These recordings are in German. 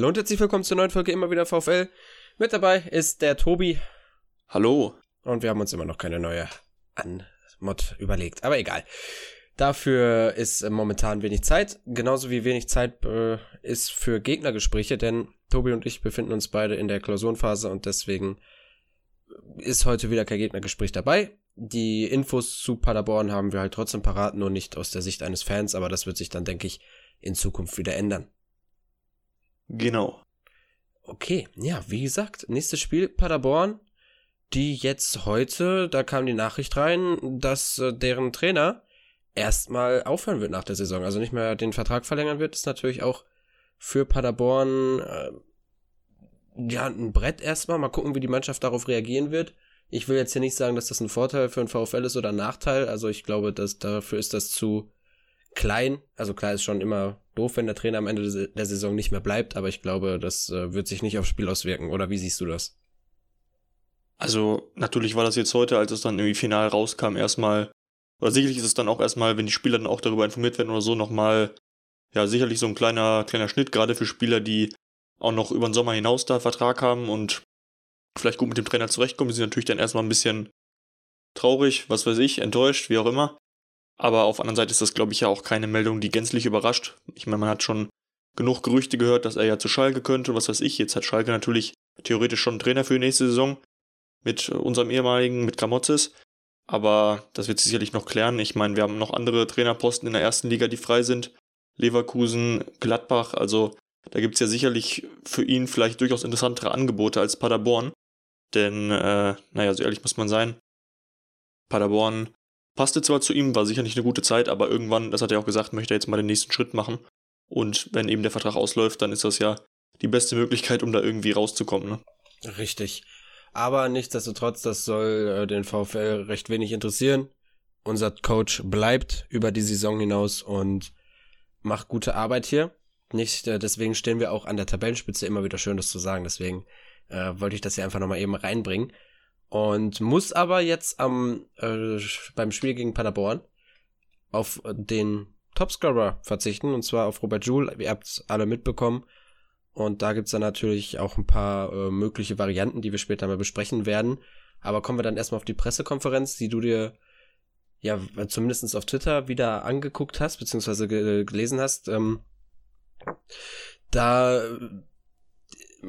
Hallo und herzlich willkommen zur neuen Folge immer wieder VfL. Mit dabei ist der Tobi. Hallo. Und wir haben uns immer noch keine neue Anmod überlegt, aber egal. Dafür ist momentan wenig Zeit, genauso wie wenig Zeit äh, ist für Gegnergespräche, denn Tobi und ich befinden uns beide in der Klausurenphase und deswegen ist heute wieder kein Gegnergespräch dabei. Die Infos zu Paderborn haben wir halt trotzdem parat, nur nicht aus der Sicht eines Fans, aber das wird sich dann, denke ich, in Zukunft wieder ändern. Genau. Okay, ja, wie gesagt, nächstes Spiel Paderborn, die jetzt heute, da kam die Nachricht rein, dass äh, deren Trainer erstmal aufhören wird nach der Saison, also nicht mehr den Vertrag verlängern wird, ist natürlich auch für Paderborn äh, ja ein Brett erstmal. Mal gucken, wie die Mannschaft darauf reagieren wird. Ich will jetzt hier nicht sagen, dass das ein Vorteil für ein VfL ist oder ein Nachteil. Also ich glaube, dass dafür ist das zu klein. Also klar ist schon immer doof, wenn der Trainer am Ende der Saison nicht mehr bleibt, aber ich glaube, das äh, wird sich nicht aufs Spiel auswirken. Oder wie siehst du das? Also natürlich war das jetzt heute, als es dann irgendwie final rauskam, erstmal, oder sicherlich ist es dann auch erstmal, wenn die Spieler dann auch darüber informiert werden oder so, nochmal, ja, sicherlich so ein kleiner, kleiner Schnitt, gerade für Spieler, die auch noch über den Sommer hinaus da Vertrag haben und vielleicht gut mit dem Trainer zurechtkommen. Die sind natürlich dann erstmal ein bisschen traurig, was weiß ich, enttäuscht, wie auch immer. Aber auf der anderen Seite ist das, glaube ich, ja auch keine Meldung, die gänzlich überrascht. Ich meine, man hat schon genug Gerüchte gehört, dass er ja zu Schalke könnte, was weiß ich. Jetzt hat Schalke natürlich theoretisch schon einen Trainer für die nächste Saison mit unserem ehemaligen, mit Gramozis. Aber das wird sicherlich noch klären. Ich meine, wir haben noch andere Trainerposten in der ersten Liga, die frei sind. Leverkusen, Gladbach, also da gibt's ja sicherlich für ihn vielleicht durchaus interessantere Angebote als Paderborn. Denn, äh, naja, so ehrlich muss man sein. Paderborn passte zwar zu ihm, war sicher nicht eine gute Zeit, aber irgendwann, das hat er auch gesagt, möchte er jetzt mal den nächsten Schritt machen. Und wenn eben der Vertrag ausläuft, dann ist das ja die beste Möglichkeit, um da irgendwie rauszukommen. Ne? Richtig. Aber nichtsdestotrotz, das soll äh, den VfL recht wenig interessieren. Unser Coach bleibt über die Saison hinaus und macht gute Arbeit hier. Nicht, äh, deswegen stehen wir auch an der Tabellenspitze immer wieder schön, das zu sagen. Deswegen äh, wollte ich das hier einfach nochmal eben reinbringen. Und muss aber jetzt am äh, beim Spiel gegen Paderborn auf den Topscorer verzichten, und zwar auf Robert Joule. Ihr habt es alle mitbekommen. Und da gibt's dann natürlich auch ein paar äh, mögliche Varianten, die wir später mal besprechen werden. Aber kommen wir dann erstmal auf die Pressekonferenz, die du dir ja zumindest auf Twitter wieder angeguckt hast, beziehungsweise gelesen hast. Ähm, da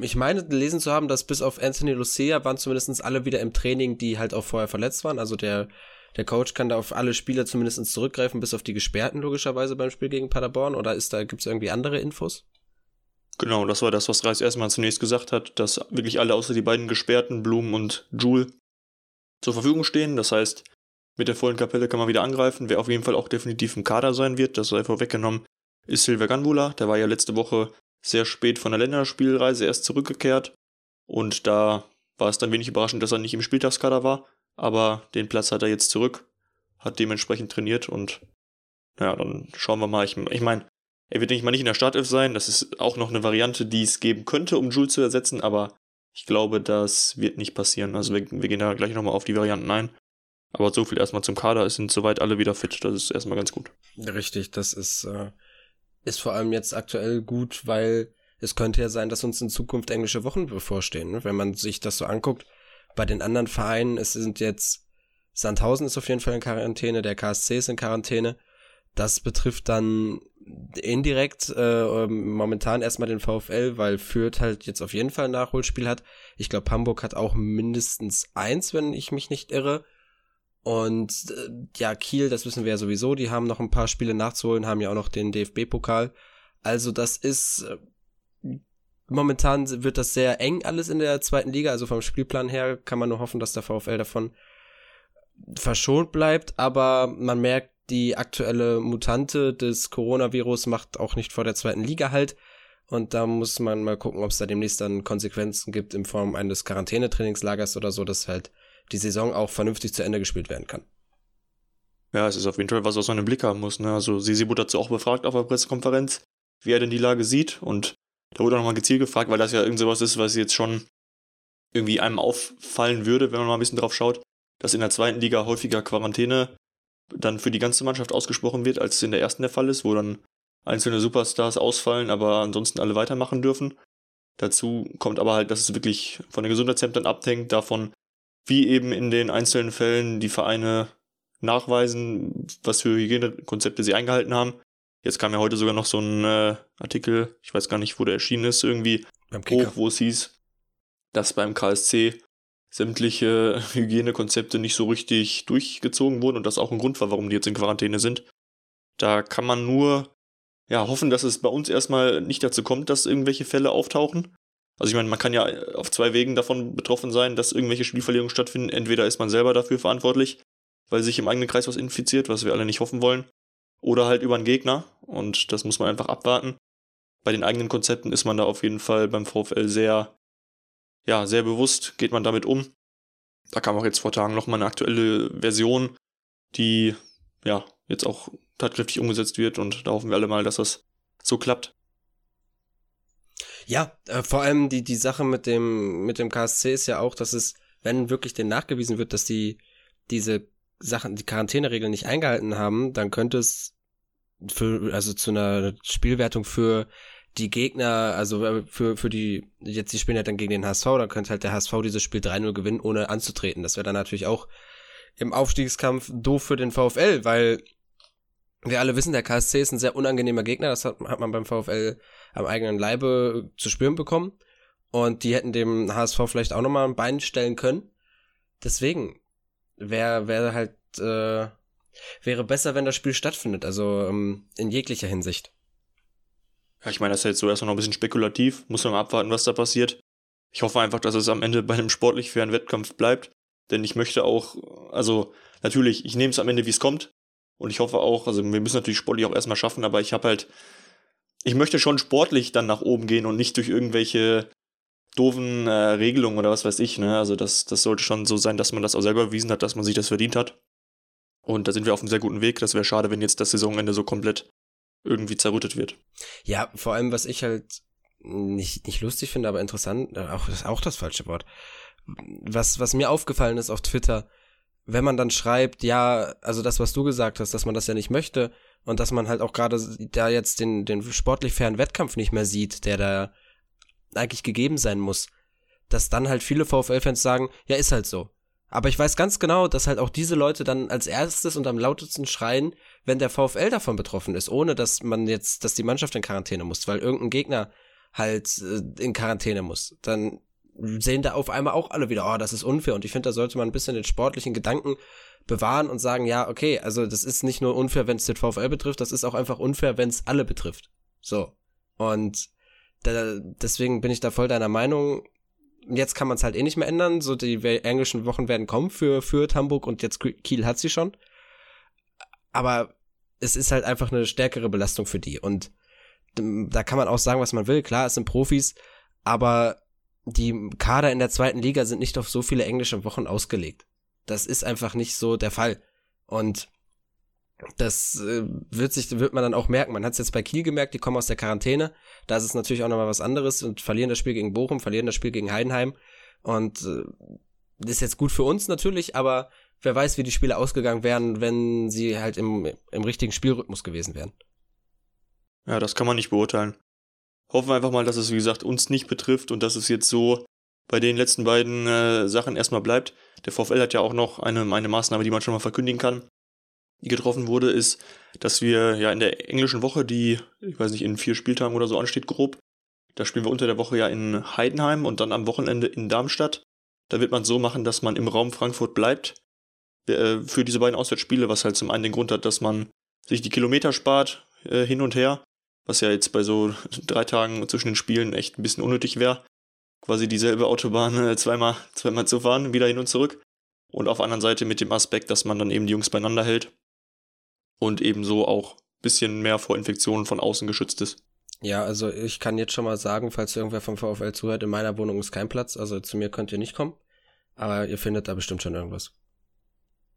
ich meine gelesen zu haben, dass bis auf Anthony Lucia waren zumindest alle wieder im Training, die halt auch vorher verletzt waren. Also der, der Coach kann da auf alle Spieler zumindest zurückgreifen, bis auf die Gesperrten logischerweise beim Spiel gegen Paderborn. Oder ist da, gibt's irgendwie andere Infos? Genau, das war das, was Reis erstmal zunächst gesagt hat, dass wirklich alle außer die beiden Gesperrten, Blumen und Jule, zur Verfügung stehen. Das heißt, mit der vollen Kapelle kann man wieder angreifen. Wer auf jeden Fall auch definitiv im Kader sein wird, das sei vorweggenommen, ist Silver Ganvula. Der war ja letzte Woche sehr spät von der Länderspielreise erst zurückgekehrt. Und da war es dann wenig überraschend, dass er nicht im Spieltagskader war. Aber den Platz hat er jetzt zurück, hat dementsprechend trainiert und naja, dann schauen wir mal. Ich, ich meine, er wird nicht mal nicht in der Startelf sein. Das ist auch noch eine Variante, die es geben könnte, um Jules zu ersetzen, aber ich glaube, das wird nicht passieren. Also wir, wir gehen da gleich nochmal auf die Varianten ein. Aber so viel erstmal zum Kader. Es sind soweit alle wieder fit. Das ist erstmal ganz gut. Richtig, das ist äh, ist vor allem jetzt aktuell gut, weil es könnte ja sein, dass uns in Zukunft englische Wochen bevorstehen. Ne? Wenn man sich das so anguckt, bei den anderen Vereinen, es sind jetzt Sandhausen ist auf jeden Fall in Quarantäne, der KSC ist in Quarantäne. Das betrifft dann indirekt äh, ähm, momentan erstmal den VfL, weil Fürth halt jetzt auf jeden Fall ein Nachholspiel hat. Ich glaube, Hamburg hat auch mindestens eins, wenn ich mich nicht irre. Und äh, ja, Kiel, das wissen wir ja sowieso, die haben noch ein paar Spiele nachzuholen, haben ja auch noch den DFB-Pokal. Also das ist äh, momentan wird das sehr eng alles in der zweiten Liga. Also vom Spielplan her kann man nur hoffen, dass der VfL davon verschont bleibt. Aber man merkt, die aktuelle Mutante des Coronavirus macht auch nicht vor der zweiten Liga halt. Und da muss man mal gucken, ob es da demnächst dann Konsequenzen gibt in Form eines Quarantänetrainingslagers oder so, dass halt die Saison auch vernünftig zu Ende gespielt werden kann. Ja, es ist auf jeden Fall was, was man im Blick haben muss. Ne? Also Sisi wurde dazu auch befragt auf der Pressekonferenz, wie er denn die Lage sieht. Und da wurde auch nochmal gezielt gefragt, weil das ja irgend sowas ist, was jetzt schon irgendwie einem auffallen würde, wenn man mal ein bisschen drauf schaut, dass in der zweiten Liga häufiger Quarantäne dann für die ganze Mannschaft ausgesprochen wird, als es in der ersten der Fall ist, wo dann einzelne Superstars ausfallen, aber ansonsten alle weitermachen dürfen. Dazu kommt aber halt, dass es wirklich von den Gesundheitsämtern abhängt, davon, wie eben in den einzelnen Fällen die Vereine nachweisen, was für Hygienekonzepte sie eingehalten haben. Jetzt kam ja heute sogar noch so ein äh, Artikel, ich weiß gar nicht, wo der erschienen ist, irgendwie hoch, wo es hieß, dass beim KSC sämtliche Hygienekonzepte nicht so richtig durchgezogen wurden und das auch ein Grund war, warum die jetzt in Quarantäne sind. Da kann man nur ja, hoffen, dass es bei uns erstmal nicht dazu kommt, dass irgendwelche Fälle auftauchen. Also ich meine, man kann ja auf zwei Wegen davon betroffen sein, dass irgendwelche Spielverlegungen stattfinden. Entweder ist man selber dafür verantwortlich, weil sich im eigenen Kreis was infiziert, was wir alle nicht hoffen wollen, oder halt über einen Gegner und das muss man einfach abwarten. Bei den eigenen Konzepten ist man da auf jeden Fall beim VfL sehr, ja, sehr bewusst, geht man damit um. Da kam auch jetzt vor Tagen nochmal eine aktuelle Version, die, ja, jetzt auch tatkräftig umgesetzt wird und da hoffen wir alle mal, dass das so klappt. Ja, äh, vor allem die, die Sache mit dem, mit dem KSC ist ja auch, dass es, wenn wirklich denn nachgewiesen wird, dass die diese Sachen, die Quarantäneregeln nicht eingehalten haben, dann könnte es für, also zu einer Spielwertung für die Gegner, also äh, für, für die, jetzt die spielen ja dann gegen den HSV, dann könnte halt der HSV dieses Spiel 3-0 gewinnen, ohne anzutreten. Das wäre dann natürlich auch im Aufstiegskampf doof für den VfL, weil wir alle wissen, der KSC ist ein sehr unangenehmer Gegner. Das hat, hat man beim VfL am eigenen Leibe zu spüren bekommen. Und die hätten dem HSV vielleicht auch nochmal ein Bein stellen können. Deswegen wäre wär halt, äh, wäre besser, wenn das Spiel stattfindet. Also ähm, in jeglicher Hinsicht. Ja, ich meine, das ist jetzt so erstmal noch ein bisschen spekulativ. Muss man abwarten, was da passiert. Ich hoffe einfach, dass es am Ende bei einem sportlich fairen Wettkampf bleibt. Denn ich möchte auch, also natürlich, ich nehme es am Ende, wie es kommt. Und ich hoffe auch, also wir müssen natürlich sportlich auch erstmal schaffen, aber ich habe halt, ich möchte schon sportlich dann nach oben gehen und nicht durch irgendwelche doofen äh, Regelungen oder was weiß ich. Ne? Also das, das sollte schon so sein, dass man das auch selber bewiesen hat, dass man sich das verdient hat. Und da sind wir auf einem sehr guten Weg. Das wäre schade, wenn jetzt das Saisonende so komplett irgendwie zerrüttet wird. Ja, vor allem, was ich halt nicht, nicht lustig finde, aber interessant, äh, auch, auch das falsche Wort. Was, was mir aufgefallen ist auf Twitter, wenn man dann schreibt, ja, also das, was du gesagt hast, dass man das ja nicht möchte und dass man halt auch gerade da jetzt den, den sportlich fairen Wettkampf nicht mehr sieht, der da eigentlich gegeben sein muss, dass dann halt viele VfL-Fans sagen, ja, ist halt so. Aber ich weiß ganz genau, dass halt auch diese Leute dann als erstes und am lautesten schreien, wenn der VfL davon betroffen ist, ohne dass man jetzt, dass die Mannschaft in Quarantäne muss, weil irgendein Gegner halt äh, in Quarantäne muss. Dann sehen da auf einmal auch alle wieder, oh, das ist unfair. Und ich finde, da sollte man ein bisschen den sportlichen Gedanken bewahren und sagen, ja, okay, also das ist nicht nur unfair, wenn es den VfL betrifft, das ist auch einfach unfair, wenn es alle betrifft. So. Und da, deswegen bin ich da voll deiner Meinung. Jetzt kann man es halt eh nicht mehr ändern. So, die englischen Wochen werden kommen für Fürth, Hamburg und jetzt Kiel hat sie schon. Aber es ist halt einfach eine stärkere Belastung für die. Und da kann man auch sagen, was man will. Klar, es sind Profis, aber die Kader in der zweiten Liga sind nicht auf so viele englische Wochen ausgelegt. Das ist einfach nicht so der Fall. Und das äh, wird sich, wird man dann auch merken. Man hat es jetzt bei Kiel gemerkt, die kommen aus der Quarantäne. Da ist es natürlich auch nochmal was anderes und verlieren das Spiel gegen Bochum, verlieren das Spiel gegen Heidenheim. Und äh, ist jetzt gut für uns natürlich, aber wer weiß, wie die Spiele ausgegangen wären, wenn sie halt im, im richtigen Spielrhythmus gewesen wären. Ja, das kann man nicht beurteilen hoffen wir einfach mal, dass es, wie gesagt, uns nicht betrifft und dass es jetzt so bei den letzten beiden äh, Sachen erstmal bleibt. Der VfL hat ja auch noch eine, eine Maßnahme, die man schon mal verkündigen kann, die getroffen wurde, ist, dass wir ja in der englischen Woche, die, ich weiß nicht, in vier Spieltagen oder so ansteht, grob, da spielen wir unter der Woche ja in Heidenheim und dann am Wochenende in Darmstadt. Da wird man so machen, dass man im Raum Frankfurt bleibt äh, für diese beiden Auswärtsspiele, was halt zum einen den Grund hat, dass man sich die Kilometer spart äh, hin und her was ja jetzt bei so drei Tagen zwischen den Spielen echt ein bisschen unnötig wäre, quasi dieselbe Autobahn äh, zweimal, zweimal zu fahren, wieder hin und zurück. Und auf der anderen Seite mit dem Aspekt, dass man dann eben die Jungs beieinander hält und ebenso auch ein bisschen mehr vor Infektionen von außen geschützt ist. Ja, also ich kann jetzt schon mal sagen, falls irgendwer vom VfL zuhört, in meiner Wohnung ist kein Platz, also zu mir könnt ihr nicht kommen, aber ihr findet da bestimmt schon irgendwas.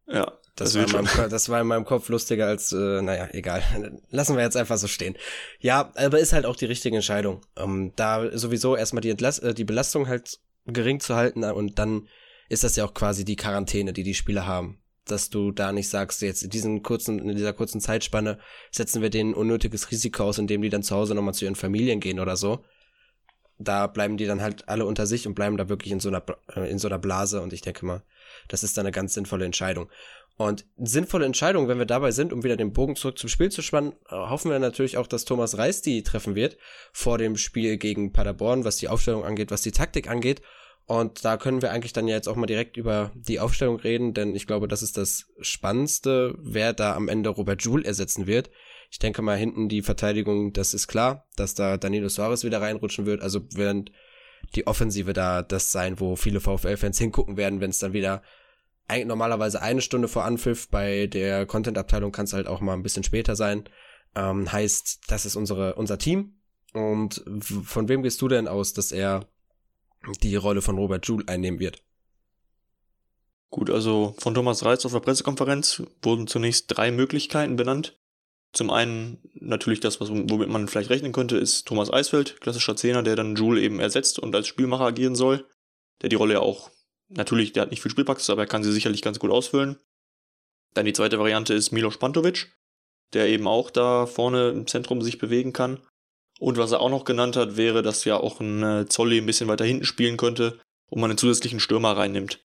Ja, das, das, war in meinem, das war in meinem Kopf lustiger als, äh, naja, egal. Lassen wir jetzt einfach so stehen. Ja, aber ist halt auch die richtige Entscheidung. Ähm, da sowieso erstmal die, Entlass äh, die Belastung halt gering zu halten und dann ist das ja auch quasi die Quarantäne, die die Spieler haben. dass du da nicht sagst, jetzt in diesen kurzen, in dieser kurzen Zeitspanne setzen wir denen unnötiges Risiko aus, indem die dann zu Hause nochmal zu ihren Familien gehen oder so. Da bleiben die dann halt alle unter sich und bleiben da wirklich in so einer, äh, in so einer Blase und ich denke mal, das ist dann eine ganz sinnvolle Entscheidung. Und sinnvolle Entscheidung, wenn wir dabei sind, um wieder den Bogen zurück zum Spiel zu spannen, äh, hoffen wir natürlich auch, dass Thomas Reis die treffen wird vor dem Spiel gegen Paderborn, was die Aufstellung angeht, was die Taktik angeht. Und da können wir eigentlich dann ja jetzt auch mal direkt über die Aufstellung reden, denn ich glaube, das ist das Spannendste, wer da am Ende Robert Joule ersetzen wird. Ich denke mal, hinten die Verteidigung, das ist klar, dass da Danilo Suarez wieder reinrutschen wird. Also während die Offensive da das sein, wo viele VfL-Fans hingucken werden, wenn es dann wieder normalerweise eine Stunde vor Anpfiff, bei der Content-Abteilung kann es halt auch mal ein bisschen später sein. Ähm, heißt, das ist unsere, unser Team. Und von wem gehst du denn aus, dass er die Rolle von Robert Joule einnehmen wird? Gut, also von Thomas Reitz auf der Pressekonferenz wurden zunächst drei Möglichkeiten benannt. Zum einen natürlich das, was, womit man vielleicht rechnen könnte, ist Thomas Eisfeld, klassischer Zehner, der dann Joule eben ersetzt und als Spielmacher agieren soll, der die Rolle ja auch Natürlich, der hat nicht viel Spielpraxis, aber er kann sie sicherlich ganz gut ausfüllen. Dann die zweite Variante ist Milos Pantovic, der eben auch da vorne im Zentrum sich bewegen kann. Und was er auch noch genannt hat, wäre, dass ja auch ein äh, Zolli ein bisschen weiter hinten spielen könnte und man einen zusätzlichen Stürmer reinnimmt.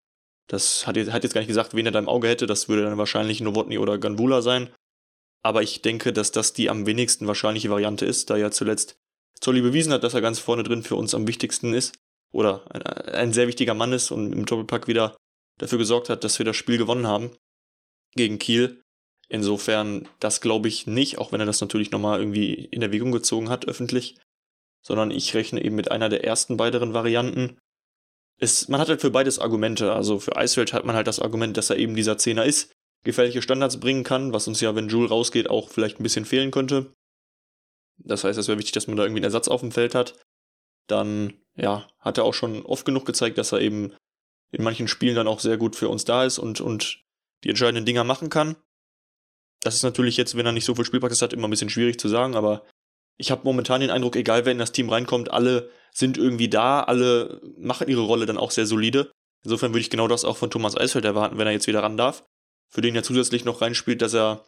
Das hat, hat jetzt gar nicht gesagt, wen er da im Auge hätte. Das würde dann wahrscheinlich Novotny oder Ganvula sein. Aber ich denke, dass das die am wenigsten wahrscheinliche Variante ist, da ja zuletzt Zolli bewiesen hat, dass er ganz vorne drin für uns am wichtigsten ist oder ein, ein sehr wichtiger Mann ist und im Doppelpack wieder dafür gesorgt hat, dass wir das Spiel gewonnen haben gegen Kiel. Insofern, das glaube ich nicht, auch wenn er das natürlich nochmal irgendwie in Erwägung gezogen hat, öffentlich. Sondern ich rechne eben mit einer der ersten beiden Varianten. Es, man hat halt für beides Argumente. Also für Eisfeld hat man halt das Argument, dass er eben dieser Zehner ist, gefährliche Standards bringen kann, was uns ja, wenn Jules rausgeht, auch vielleicht ein bisschen fehlen könnte. Das heißt, es wäre wichtig, dass man da irgendwie einen Ersatz auf dem Feld hat dann ja, hat er auch schon oft genug gezeigt, dass er eben in manchen Spielen dann auch sehr gut für uns da ist und, und die entscheidenden Dinger machen kann. Das ist natürlich jetzt, wenn er nicht so viel Spielpraxis hat, immer ein bisschen schwierig zu sagen, aber ich habe momentan den Eindruck, egal wer in das Team reinkommt, alle sind irgendwie da, alle machen ihre Rolle dann auch sehr solide. Insofern würde ich genau das auch von Thomas Eisfeld erwarten, wenn er jetzt wieder ran darf. Für den ja zusätzlich noch reinspielt, dass er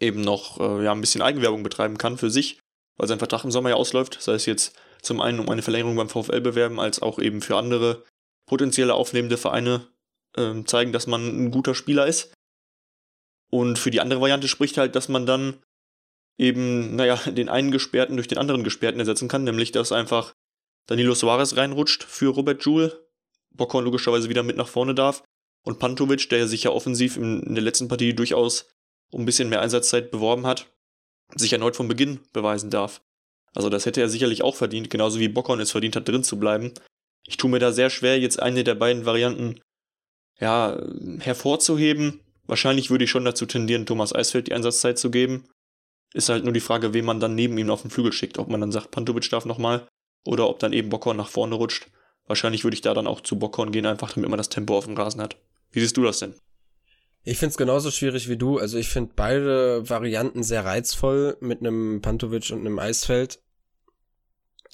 eben noch äh, ja, ein bisschen Eigenwerbung betreiben kann für sich, weil sein Vertrag im Sommer ja ausläuft. Sei es jetzt zum einen um eine Verlängerung beim VfL bewerben, als auch eben für andere potenzielle aufnehmende Vereine äh, zeigen, dass man ein guter Spieler ist. Und für die andere Variante spricht halt, dass man dann eben, naja, den einen Gesperrten durch den anderen Gesperrten ersetzen kann, nämlich dass einfach Danilo Suarez reinrutscht für Robert Joule, Bockhorn logischerweise wieder mit nach vorne darf und Pantovic, der sich ja offensiv in, der letzten Partie durchaus um ein bisschen mehr Einsatzzeit beworben hat, sich erneut vom Beginn beweisen darf. Also das hätte er sicherlich auch verdient, genauso wie Bockhorn es verdient hat, drin zu bleiben. Ich tue mir da sehr schwer, jetzt eine der beiden Varianten ja, hervorzuheben. Wahrscheinlich würde ich schon dazu tendieren, Thomas Eisfeld die Einsatzzeit zu geben. Ist halt nur die Frage, wen man dann neben ihm auf den Flügel schickt. Ob man dann sagt, Pantovic darf nochmal oder ob dann eben Bockhorn nach vorne rutscht. Wahrscheinlich würde ich da dann auch zu Bockhorn gehen, einfach damit man das Tempo auf dem Rasen hat. Wie siehst du das denn? Ich find's genauso schwierig wie du. Also ich finde beide Varianten sehr reizvoll mit einem Pantovic und einem Eisfeld.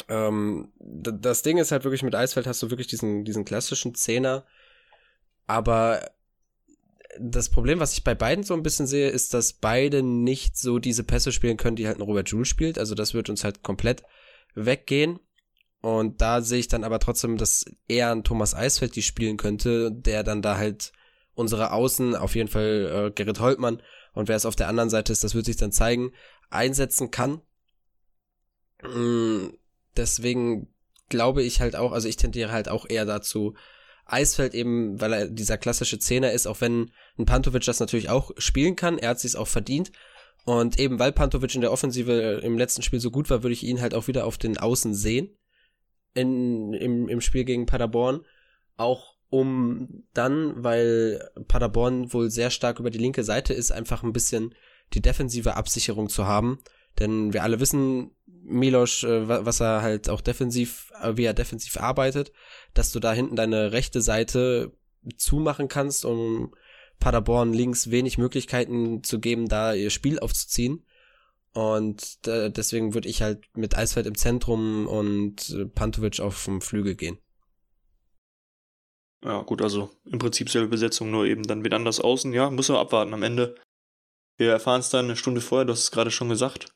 Ähm, das Ding ist halt wirklich mit Eisfeld hast du wirklich diesen, diesen klassischen Zehner. Aber das Problem, was ich bei beiden so ein bisschen sehe, ist, dass beide nicht so diese Pässe spielen können, die halt ein Robert Joule spielt. Also das wird uns halt komplett weggehen. Und da sehe ich dann aber trotzdem, dass eher ein Thomas Eisfeld die spielen könnte, der dann da halt unsere Außen, auf jeden Fall äh, Gerrit Holtmann und wer es auf der anderen Seite ist, das wird sich dann zeigen, einsetzen kann. Mm, deswegen glaube ich halt auch, also ich tendiere halt auch eher dazu, Eisfeld eben, weil er dieser klassische Zehner ist, auch wenn ein Pantovic das natürlich auch spielen kann, er hat sich auch verdient. Und eben weil Pantovic in der Offensive im letzten Spiel so gut war, würde ich ihn halt auch wieder auf den Außen sehen. In, im, im Spiel gegen Paderborn. Auch um dann, weil Paderborn wohl sehr stark über die linke Seite ist, einfach ein bisschen die defensive Absicherung zu haben. Denn wir alle wissen, Milosch, äh, was er halt auch defensiv, äh, wie er defensiv arbeitet, dass du da hinten deine rechte Seite zumachen kannst, um Paderborn links wenig Möglichkeiten zu geben, da ihr Spiel aufzuziehen. Und äh, deswegen würde ich halt mit Eisfeld im Zentrum und Pantovic auf dem Flügel gehen. Ja, gut, also im Prinzip selbe Besetzung, nur eben dann wieder anders außen. Ja, muss man abwarten am Ende. Wir erfahren es dann eine Stunde vorher, du hast es gerade schon gesagt.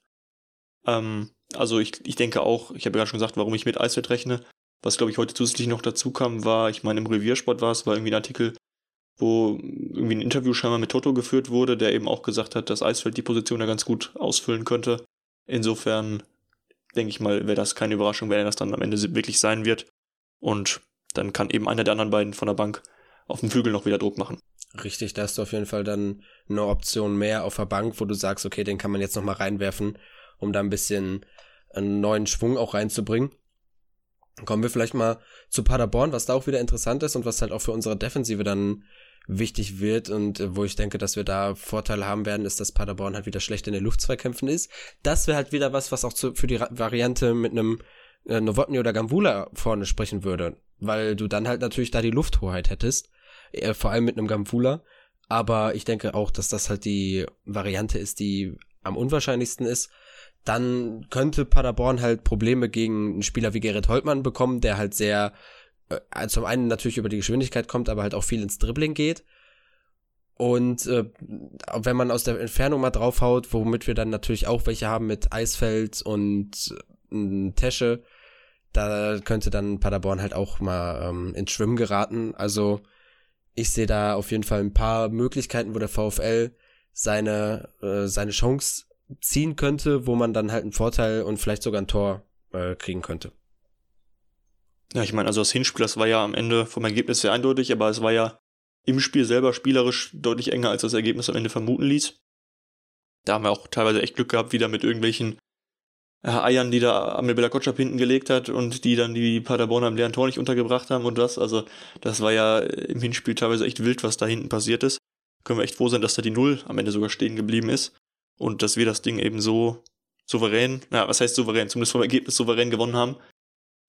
Ähm, also ich, ich denke auch, ich habe ja gerade schon gesagt, warum ich mit Eisfeld rechne. Was, glaube ich, heute zusätzlich noch dazu kam, war, ich meine, im Reviersport war es, war irgendwie ein Artikel, wo irgendwie ein Interview scheinbar mit Toto geführt wurde, der eben auch gesagt hat, dass Eisfeld die Position da ganz gut ausfüllen könnte. Insofern denke ich mal, wäre das keine Überraschung, wenn er das dann am Ende wirklich sein wird. Und dann kann eben einer der anderen beiden von der Bank auf dem Flügel noch wieder Druck machen. Richtig, da hast du auf jeden Fall dann eine Option mehr auf der Bank, wo du sagst, okay, den kann man jetzt nochmal reinwerfen, um da ein bisschen einen neuen Schwung auch reinzubringen. Kommen wir vielleicht mal zu Paderborn, was da auch wieder interessant ist und was halt auch für unsere Defensive dann wichtig wird und äh, wo ich denke, dass wir da Vorteile haben werden, ist, dass Paderborn halt wieder schlecht in den Luftzweikämpfen ist. Das wäre halt wieder was, was auch zu, für die Variante mit einem äh, Novotny oder Gambula vorne sprechen würde, weil du dann halt natürlich da die Lufthoheit hättest, äh, vor allem mit einem Gambula. Aber ich denke auch, dass das halt die Variante ist, die am unwahrscheinlichsten ist. Dann könnte Paderborn halt Probleme gegen einen Spieler wie Gerrit Holtmann bekommen, der halt sehr äh, zum einen natürlich über die Geschwindigkeit kommt, aber halt auch viel ins Dribbling geht. Und äh, wenn man aus der Entfernung mal draufhaut, womit wir dann natürlich auch welche haben mit Eisfeld und äh, Tesche, da könnte dann Paderborn halt auch mal ähm, ins Schwimmen geraten. Also ich sehe da auf jeden Fall ein paar Möglichkeiten, wo der VfL seine, äh, seine Chance ziehen könnte, wo man dann halt einen Vorteil und vielleicht sogar ein Tor äh, kriegen könnte. Ja, ich meine, also das Hinspiel, das war ja am Ende vom Ergebnis sehr eindeutig, aber es war ja im Spiel selber spielerisch deutlich enger, als das Ergebnis am Ende vermuten ließ. Da haben wir auch teilweise echt Glück gehabt, wieder mit irgendwelchen äh, Eiern, die da Amel Belakotschap hinten gelegt hat und die dann die Paderborner im leeren Tor nicht untergebracht haben und das. Also, das war ja im Hinspiel teilweise echt wild, was da hinten passiert ist. Können wir echt froh sein, dass da die Null am Ende sogar stehen geblieben ist und dass wir das Ding eben so souverän, na, was heißt souverän, zumindest vom Ergebnis souverän gewonnen haben.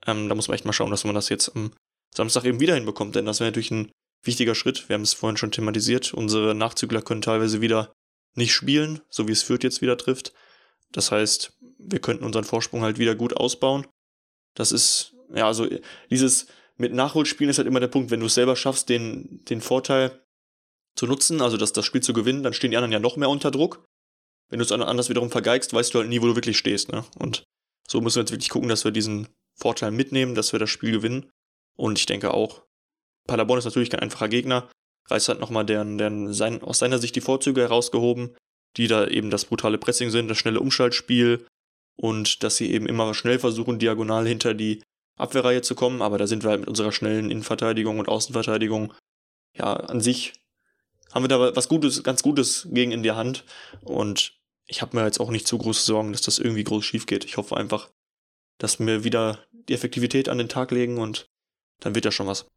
Ähm, da muss man echt mal schauen, dass man das jetzt am Samstag eben wieder hinbekommt, denn das wäre natürlich ein wichtiger Schritt. Wir haben es vorhin schon thematisiert. Unsere Nachzügler können teilweise wieder nicht spielen, so wie es Fürth jetzt wieder trifft. Das heißt, wir könnten unseren Vorsprung halt wieder gut ausbauen. Das ist, ja, also dieses mit Nachholspielen ist halt immer der Punkt, wenn du es selber schaffst, den, den Vorteil zu nutzen, also das, das Spiel zu gewinnen, dann stehen die anderen ja noch mehr unter Druck. Wenn du es anders wiederum vergeigst, weißt du halt nie, wo du wirklich stehst. Ne? Und so müssen wir jetzt wirklich gucken, dass wir diesen Vorteil mitnehmen, dass wir das Spiel gewinnen. Und ich denke auch, Paderborn ist natürlich kein einfacher Gegner. Reis hat nochmal deren, deren sein, aus seiner Sicht die Vorzüge herausgehoben, die da eben das brutale Pressing sind, das schnelle Umschaltspiel und dass sie eben immer schnell versuchen, diagonal hinter die Abwehrreihe zu kommen. Aber da sind wir halt mit unserer schnellen Innenverteidigung und Außenverteidigung ja an sich haben wir da was Gutes, ganz Gutes gegen in der Hand. Und ich habe mir jetzt auch nicht zu große Sorgen, dass das irgendwie groß schief geht. Ich hoffe einfach, dass wir wieder die Effektivität an den Tag legen und dann wird ja schon was.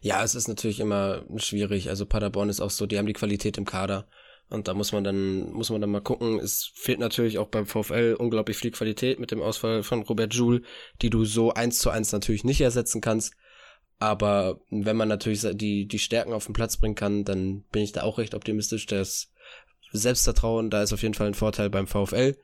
Ja, es ist natürlich immer schwierig. Also Paderborn ist auch so, die haben die Qualität im Kader. Und da muss man dann, muss man dann mal gucken. Es fehlt natürlich auch beim VfL unglaublich viel Qualität mit dem Ausfall von Robert Joule, die du so eins zu eins natürlich nicht ersetzen kannst. Aber wenn man natürlich die, die Stärken auf den Platz bringen kann, dann bin ich da auch recht optimistisch. Das Selbstvertrauen, da ist auf jeden Fall ein Vorteil beim VfL.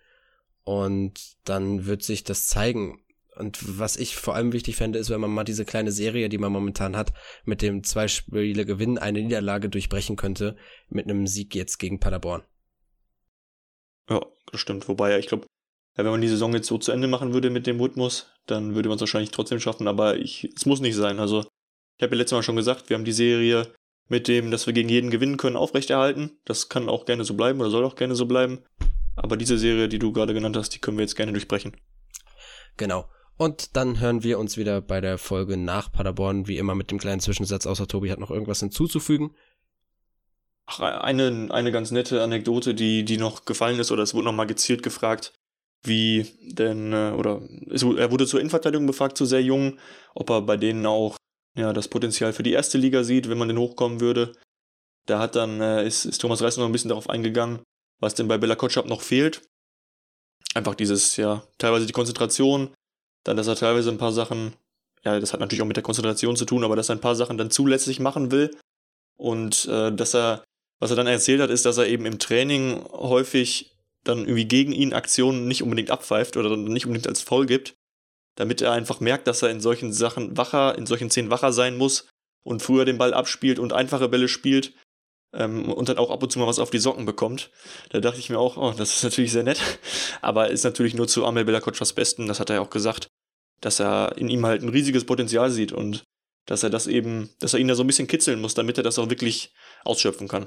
Und dann wird sich das zeigen. Und was ich vor allem wichtig fände, ist, wenn man mal diese kleine Serie, die man momentan hat, mit dem zwei Spiele Gewinn eine Niederlage durchbrechen könnte, mit einem Sieg jetzt gegen Paderborn. Ja, das stimmt. Wobei, ich glaube, wenn man die Saison jetzt so zu Ende machen würde mit dem Rhythmus, dann würde man es wahrscheinlich trotzdem schaffen, aber es muss nicht sein. Also, ich habe ja letztes Mal schon gesagt, wir haben die Serie mit dem, dass wir gegen jeden gewinnen können, aufrechterhalten. Das kann auch gerne so bleiben oder soll auch gerne so bleiben. Aber diese Serie, die du gerade genannt hast, die können wir jetzt gerne durchbrechen. Genau. Und dann hören wir uns wieder bei der Folge nach Paderborn, wie immer mit dem kleinen Zwischensatz, außer Tobi hat noch irgendwas hinzuzufügen. Ach, eine, eine ganz nette Anekdote, die, die noch gefallen ist, oder es wurde nochmal gezielt gefragt, wie denn, äh, oder es, er wurde zur Innenverteidigung befragt, zu sehr jung, ob er bei denen auch ja, das Potenzial für die erste Liga sieht, wenn man denn hochkommen würde. Da hat dann, äh, ist, ist Thomas Reis noch ein bisschen darauf eingegangen, was denn bei Bella Kotschap noch fehlt. Einfach dieses, ja, teilweise die Konzentration, dann, dass er teilweise ein paar Sachen, ja, das hat natürlich auch mit der Konzentration zu tun, aber dass er ein paar Sachen dann zulässig machen will. Und äh, dass er, was er dann erzählt hat, ist, dass er eben im Training häufig dann irgendwie gegen ihn Aktionen nicht unbedingt abpfeift oder dann nicht unbedingt als faul gibt, damit er einfach merkt, dass er in solchen Sachen wacher, in solchen Szenen wacher sein muss und früher den Ball abspielt und einfache Bälle spielt ähm, und dann auch ab und zu mal was auf die Socken bekommt. Da dachte ich mir auch, oh, das ist natürlich sehr nett, aber ist natürlich nur zu Amel Bellakotschas Besten, das hat er ja auch gesagt, dass er in ihm halt ein riesiges Potenzial sieht und dass er das eben, dass er ihn da so ein bisschen kitzeln muss, damit er das auch wirklich ausschöpfen kann.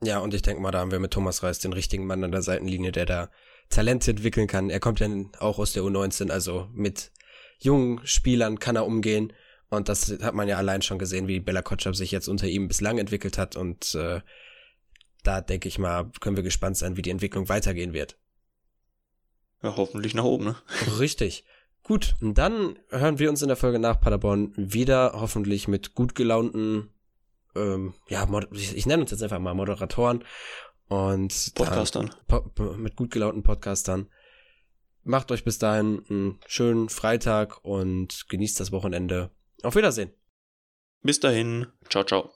Ja, und ich denke mal, da haben wir mit Thomas Reis den richtigen Mann an der Seitenlinie, der da Talente entwickeln kann. Er kommt ja auch aus der U19, also mit jungen Spielern kann er umgehen. Und das hat man ja allein schon gesehen, wie Bella Kotschap sich jetzt unter ihm bislang entwickelt hat. Und äh, da denke ich mal, können wir gespannt sein, wie die Entwicklung weitergehen wird. Ja, hoffentlich nach oben, ne? Richtig. Gut, und dann hören wir uns in der Folge nach Paderborn wieder, hoffentlich mit gut gelaunten, ähm, ja, ich, ich nenne uns jetzt einfach mal Moderatoren und Podcastern. Po mit gut gelaunten Podcastern. Macht euch bis dahin einen schönen Freitag und genießt das Wochenende. Auf Wiedersehen. Bis dahin. Ciao, ciao.